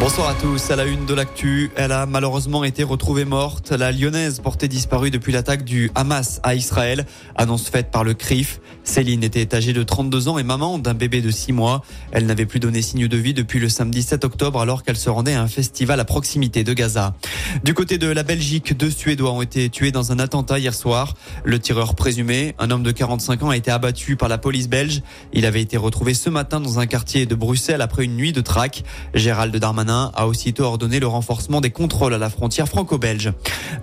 Bonsoir à tous. À la une de l'actu, elle a malheureusement été retrouvée morte. La lyonnaise portée disparue depuis l'attaque du Hamas à Israël. Annonce faite par le CRIF. Céline était âgée de 32 ans et maman d'un bébé de 6 mois. Elle n'avait plus donné signe de vie depuis le samedi 7 octobre alors qu'elle se rendait à un festival à proximité de Gaza. Du côté de la Belgique, deux Suédois ont été tués dans un attentat hier soir. Le tireur présumé, un homme de 45 ans, a été abattu par la police belge. Il avait été retrouvé ce matin dans un quartier de Bruxelles après une nuit de traque. Gérald Darmanin a aussitôt ordonné le renforcement des contrôles à la frontière franco-belge.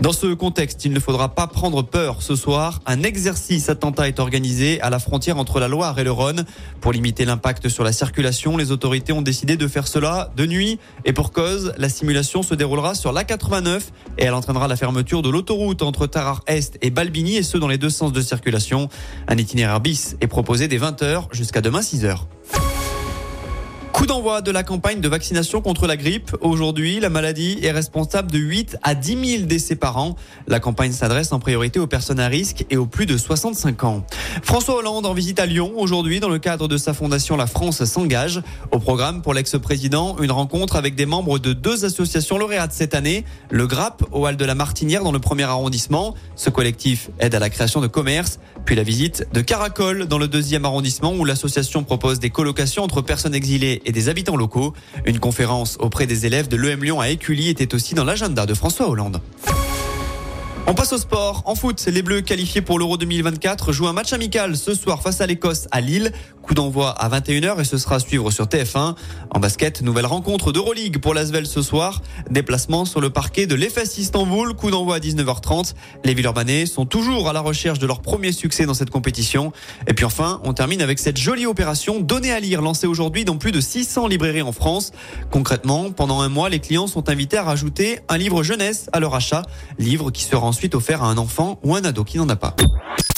Dans ce contexte, il ne faudra pas prendre peur ce soir. Un exercice attentat est organisé à la frontière entre la Loire et le Rhône. Pour limiter l'impact sur la circulation, les autorités ont décidé de faire cela de nuit. Et pour cause, la simulation se déroulera sur l'A89 et elle entraînera la fermeture de l'autoroute entre Tarare-Est et Balbini et ce dans les deux sens de circulation. Un itinéraire bis est proposé dès 20h jusqu'à demain 6h. Coup d'envoi de la campagne de vaccination contre la grippe. Aujourd'hui, la maladie est responsable de 8 à 10 000 décès par an. La campagne s'adresse en priorité aux personnes à risque et aux plus de 65 ans. François Hollande en visite à Lyon aujourd'hui dans le cadre de sa fondation La France s'engage. Au programme pour l'ex-président, une rencontre avec des membres de deux associations lauréates cette année. Le GRAP au Hall de la Martinière dans le premier arrondissement. Ce collectif aide à la création de commerce. Puis la visite de Caracol dans le deuxième arrondissement où l'association propose des colocations entre personnes exilées et des habitants locaux. Une conférence auprès des élèves de l'EM Lyon à Écully était aussi dans l'agenda de François Hollande. On passe au sport. En foot, les Bleus qualifiés pour l'Euro 2024 jouent un match amical ce soir face à l'Écosse à Lille. Coup d'envoi à 21h et ce sera à suivre sur TF1. En basket, nouvelle rencontre d'Euroleague pour l'Asvel ce soir. Déplacement sur le parquet de l'EFS Istanbul. Coup d'envoi à 19h30. Les Villeurbanais sont toujours à la recherche de leur premier succès dans cette compétition. Et puis enfin, on termine avec cette jolie opération donnée à lire lancée aujourd'hui dans plus de 600 librairies en France. Concrètement, pendant un mois, les clients sont invités à rajouter un livre jeunesse à leur achat. Livre qui sera ensuite offert à un enfant ou un ado qui n'en a pas.